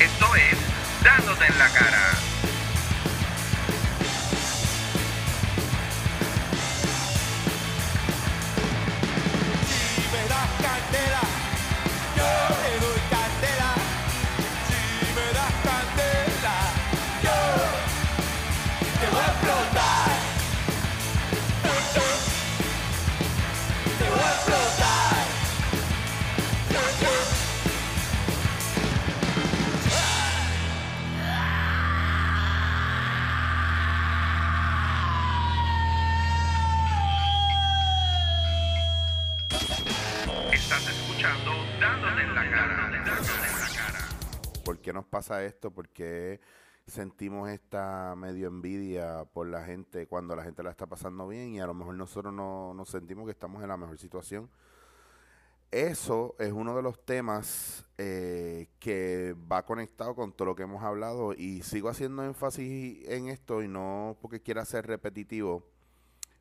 Esto es Dándote en la cara. ¿Por qué nos pasa esto? ¿Por qué sentimos esta medio envidia por la gente cuando la gente la está pasando bien y a lo mejor nosotros no nos sentimos que estamos en la mejor situación? Eso es uno de los temas eh, que va conectado con todo lo que hemos hablado y sigo haciendo énfasis en esto y no porque quiera ser repetitivo,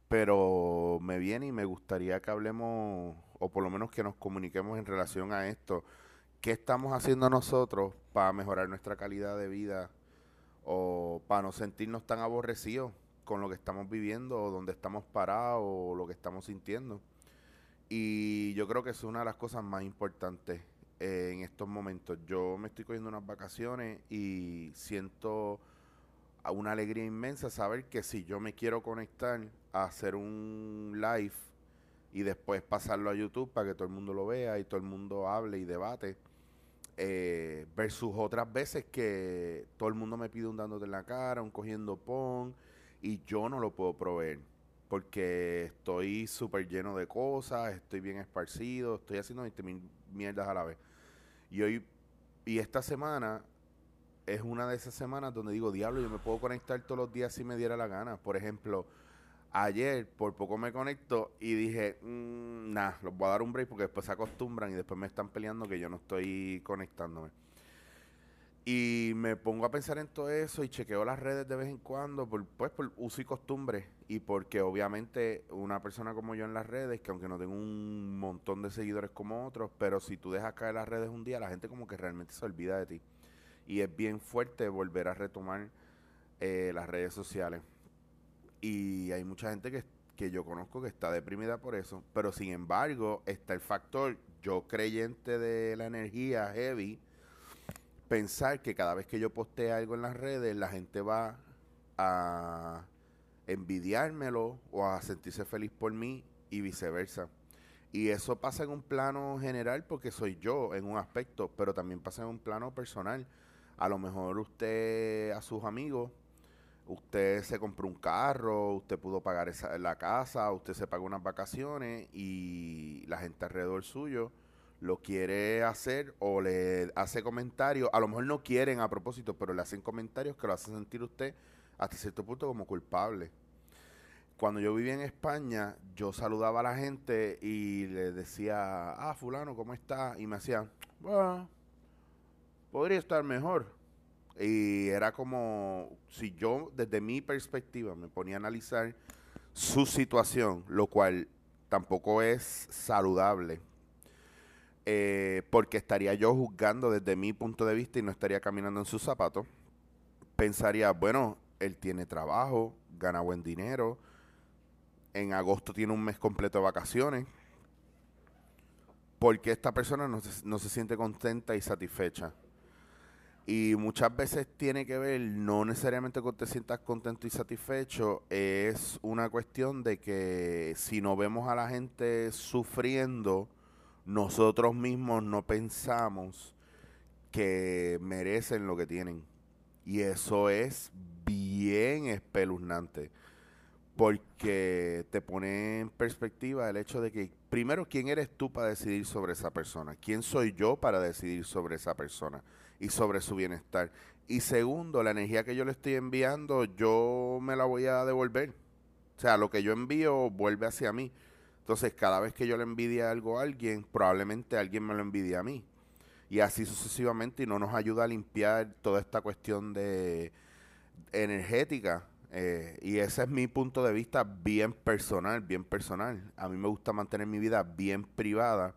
pero me viene y me gustaría que hablemos o por lo menos que nos comuniquemos en relación a esto. ¿Qué estamos haciendo nosotros para mejorar nuestra calidad de vida o para no sentirnos tan aborrecidos con lo que estamos viviendo o donde estamos parados o lo que estamos sintiendo? Y yo creo que es una de las cosas más importantes eh, en estos momentos. Yo me estoy cogiendo unas vacaciones y siento una alegría inmensa saber que si yo me quiero conectar a hacer un live y después pasarlo a YouTube para que todo el mundo lo vea y todo el mundo hable y debate, eh, versus otras veces que todo el mundo me pide un dándote en la cara, un cogiendo pon, y yo no lo puedo proveer porque estoy súper lleno de cosas, estoy bien esparcido, estoy haciendo 20 mil mierdas a la vez. Y hoy, y esta semana es una de esas semanas donde digo, diablo, yo me puedo conectar todos los días si me diera la gana. Por ejemplo, ayer por poco me conecto y dije, mmm, nah, los voy a dar un break porque después se acostumbran y después me están peleando que yo no estoy conectándome. Y me pongo a pensar en todo eso y chequeo las redes de vez en cuando, por, pues por uso y costumbre. Y porque obviamente una persona como yo en las redes, que aunque no tengo un montón de seguidores como otros, pero si tú dejas caer las redes un día, la gente como que realmente se olvida de ti. Y es bien fuerte volver a retomar eh, las redes sociales. Y hay mucha gente que, que yo conozco que está deprimida por eso. Pero sin embargo, está el factor, yo creyente de la energía heavy, pensar que cada vez que yo postee algo en las redes, la gente va a envidiármelo o a sentirse feliz por mí y viceversa. Y eso pasa en un plano general porque soy yo en un aspecto, pero también pasa en un plano personal. A lo mejor usted a sus amigos, usted se compró un carro, usted pudo pagar esa, la casa, usted se pagó unas vacaciones y la gente alrededor suyo lo quiere hacer o le hace comentarios, a lo mejor no quieren a propósito, pero le hacen comentarios que lo hacen sentir usted hasta cierto punto como culpable. Cuando yo vivía en España, yo saludaba a la gente y le decía, ah, fulano, ¿cómo está? Y me hacían, bueno, podría estar mejor. Y era como si yo, desde mi perspectiva, me ponía a analizar su situación, lo cual tampoco es saludable eh, porque estaría yo juzgando desde mi punto de vista y no estaría caminando en sus zapatos. Pensaría, bueno, él tiene trabajo, gana buen dinero, en agosto tiene un mes completo de vacaciones. porque esta persona no se, no se siente contenta y satisfecha? Y muchas veces tiene que ver, no necesariamente con te sientas contento y satisfecho, es una cuestión de que si no vemos a la gente sufriendo, nosotros mismos no pensamos que merecen lo que tienen. Y eso es bien espeluznante. Porque te pone en perspectiva el hecho de que, primero, ¿quién eres tú para decidir sobre esa persona? ¿Quién soy yo para decidir sobre esa persona y sobre su bienestar? Y segundo, la energía que yo le estoy enviando, yo me la voy a devolver. O sea, lo que yo envío vuelve hacia mí. Entonces, cada vez que yo le envidie algo a alguien, probablemente alguien me lo envidie a mí. Y así sucesivamente, y no nos ayuda a limpiar toda esta cuestión de energética. Eh, y ese es mi punto de vista bien personal, bien personal. A mí me gusta mantener mi vida bien privada,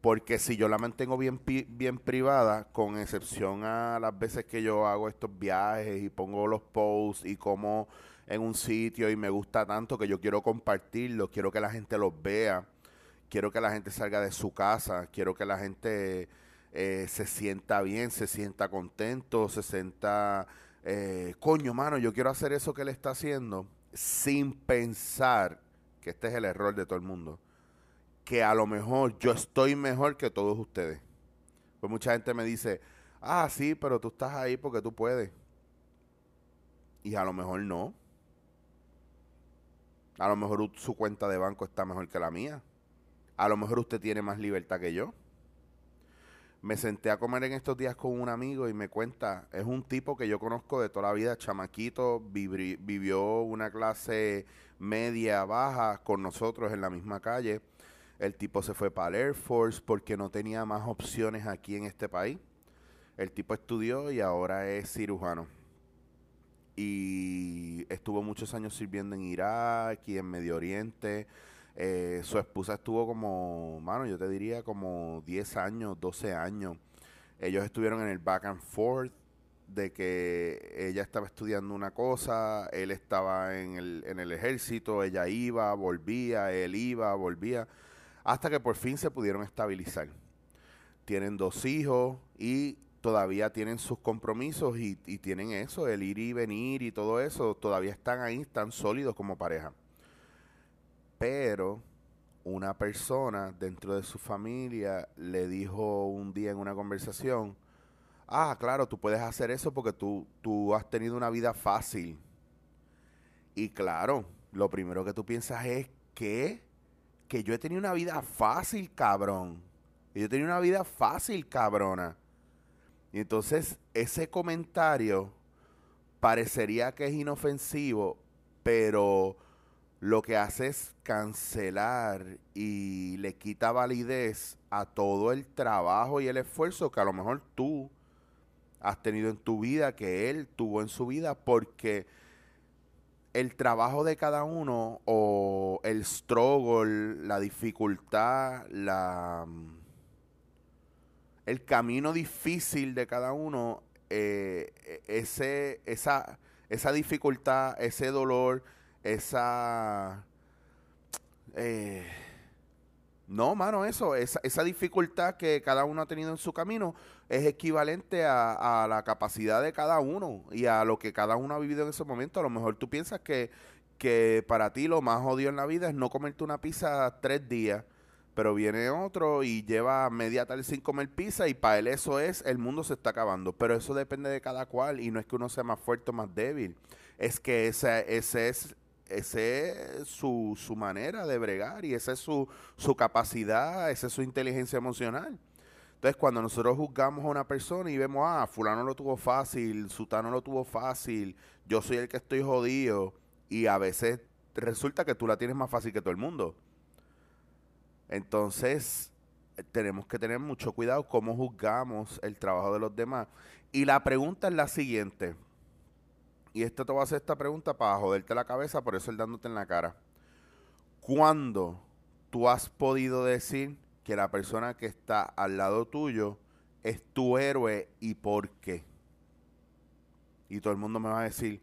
Porque si yo la mantengo bien, bien privada, con excepción a las veces que yo hago estos viajes y pongo los posts y como en un sitio y me gusta tanto que yo quiero compartirlo, quiero que la gente los vea, quiero que la gente salga de su casa, quiero que la gente eh, se sienta bien, se sienta contento, se sienta, eh, coño, mano, yo quiero hacer eso que él está haciendo sin pensar que este es el error de todo el mundo que a lo mejor yo estoy mejor que todos ustedes. Pues mucha gente me dice, ah, sí, pero tú estás ahí porque tú puedes. Y a lo mejor no. A lo mejor su cuenta de banco está mejor que la mía. A lo mejor usted tiene más libertad que yo. Me senté a comer en estos días con un amigo y me cuenta, es un tipo que yo conozco de toda la vida, chamaquito, vivió una clase media, baja con nosotros en la misma calle. El tipo se fue para el Air Force porque no tenía más opciones aquí en este país. El tipo estudió y ahora es cirujano. Y estuvo muchos años sirviendo en Irak y en Medio Oriente. Eh, su esposa estuvo como, mano, yo te diría como 10 años, 12 años. Ellos estuvieron en el back and forth de que ella estaba estudiando una cosa, él estaba en el, en el ejército, ella iba, volvía, él iba, volvía, hasta que por fin se pudieron estabilizar. Tienen dos hijos y todavía tienen sus compromisos y, y tienen eso, el ir y venir y todo eso, todavía están ahí, están sólidos como pareja. Pero una persona dentro de su familia le dijo un día en una conversación, ah, claro, tú puedes hacer eso porque tú, tú has tenido una vida fácil. Y claro, lo primero que tú piensas es que, que yo he tenido una vida fácil, cabrón. Y yo he tenido una vida fácil, cabrona. Y entonces ese comentario parecería que es inofensivo, pero lo que hace es cancelar y le quita validez a todo el trabajo y el esfuerzo que a lo mejor tú has tenido en tu vida, que él tuvo en su vida, porque el trabajo de cada uno o el struggle, la dificultad, la el camino difícil de cada uno, eh, e- ese, esa, esa dificultad, ese dolor, esa eh, no, mano, eso, esa, dificultad que cada uno ha tenido en su camino es equivalente a, la capacidad de cada uno y a lo que cada uno ha vivido en ese momento. A lo mejor tú piensas que, que para ti lo más odio en la vida es no comerte una pizza tres días, pero viene otro y lleva media tarde sin comer pizza y para él eso es, el mundo se está acabando. Pero eso depende de cada cual y no es que uno sea más fuerte o más débil, es que ese es ese es su, su manera de bregar y esa es su, su capacidad, esa es su inteligencia emocional. Entonces, cuando nosotros juzgamos a una persona y vemos, ah, fulano lo tuvo fácil, sutano lo tuvo fácil, yo soy el que estoy jodido, y a veces resulta que tú la tienes más fácil que todo el mundo. Entonces, tenemos que tener mucho cuidado cómo juzgamos el trabajo de los demás. Y la pregunta es la siguiente, y esto te voy a hacer esta pregunta para joderte la cabeza, por eso el dándote en la cara. ¿Cuándo tú has podido decir que la persona que está al lado tuyo es tu héroe y por qué? Y todo el mundo me va a decir,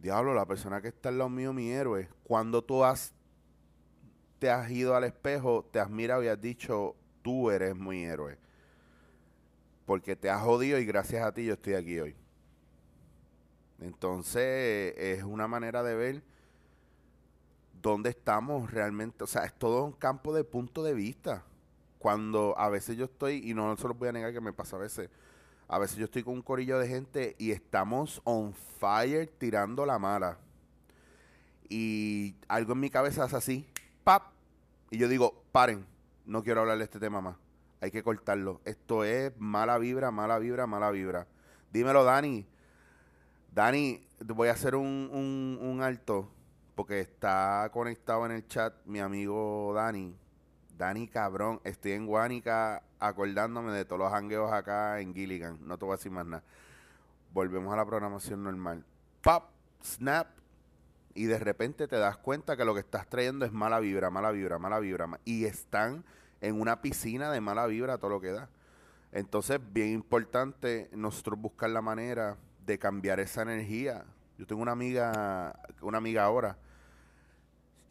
diablo, la persona que está al lado mío, mi héroe. Cuando tú has, te has ido al espejo, te has mirado y has dicho, tú eres mi héroe. Porque te has jodido y gracias a ti yo estoy aquí hoy. Entonces, es una manera de ver dónde estamos realmente. O sea, es todo un campo de punto de vista. Cuando a veces yo estoy, y no se los voy a negar que me pasa a veces, a veces yo estoy con un corillo de gente y estamos on fire tirando la mala. Y algo en mi cabeza hace así, ¡pap! Y yo digo, paren, no quiero hablar de este tema más. Hay que cortarlo. Esto es mala vibra, mala vibra, mala vibra. Dímelo, Dani. Dani, voy a hacer un, un, un alto porque está conectado en el chat mi amigo Dani. Dani, cabrón, estoy en Guánica acordándome de todos los hangueos acá en Gilligan. No te voy a decir más nada. Volvemos a la programación normal. Pop, snap. Y de repente te das cuenta que lo que estás trayendo es mala vibra, mala vibra, mala vibra. Y están en una piscina de mala vibra, todo lo que da. Entonces, bien importante nosotros buscar la manera de cambiar esa energía. Yo tengo una amiga, una amiga ahora,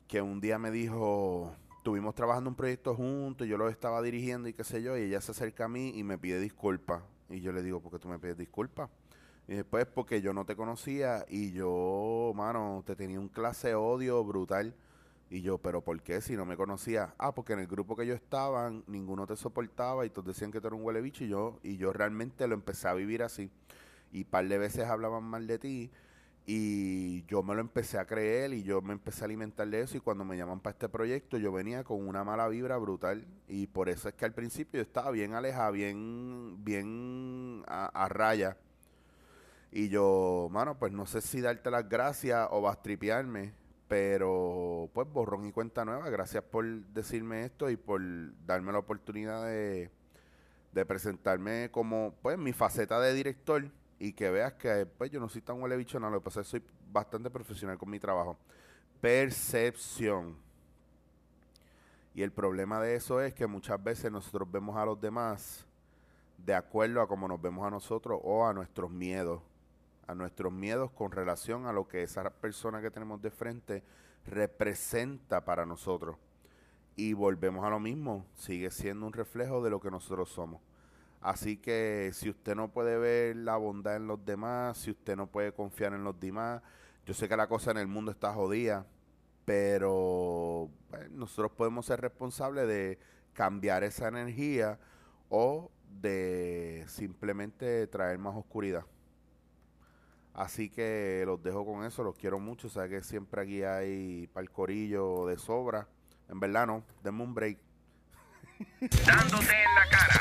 que un día me dijo, estuvimos trabajando un proyecto juntos, yo lo estaba dirigiendo y qué sé yo, y ella se acerca a mí y me pide disculpas. Y yo le digo, ¿por qué tú me pides disculpas? Y después porque yo no te conocía y yo, mano, te tenía un clase de odio brutal. Y yo, ¿pero por qué? Si no me conocía. Ah, porque en el grupo que yo estaba, ninguno te soportaba y todos decían que tú eras un huele bicho y yo, y yo realmente lo empecé a vivir así. Y par de veces hablaban mal de ti y yo me lo empecé a creer y yo me empecé a alimentar de eso y cuando me llaman para este proyecto yo venía con una mala vibra brutal y por eso es que al principio yo estaba bien alejada, bien, bien a, raya. Y yo, mano, pues no sé si darte las gracias o bastripearme, pero pues borrón y cuenta nueva. Gracias por decirme esto y por darme la oportunidad de, de presentarme como pues mi faceta de director y que veas que pues yo no soy tan huele bicho, no, lo que pasa es que soy bastante profesional con mi trabajo. Percepción. Y el problema de eso es que muchas veces nosotros vemos a los demás de acuerdo a cómo nos vemos a nosotros o a nuestros miedos. A nuestros miedos con relación a lo que esa persona que tenemos de frente representa para nosotros. Y volvemos a lo mismo, sigue siendo un reflejo de lo que nosotros somos. Así que si usted no puede ver la bondad en los demás, si usted no puede confiar en los demás, yo sé que la cosa en el mundo está jodida, pero nosotros podemos ser responsables de cambiar esa energía o de simplemente traer más oscuridad. Así que los dejo con eso, los quiero mucho, sé que siempre aquí hay para el corillo de sobra. En verdad no, denme un break. Dándote en la cara.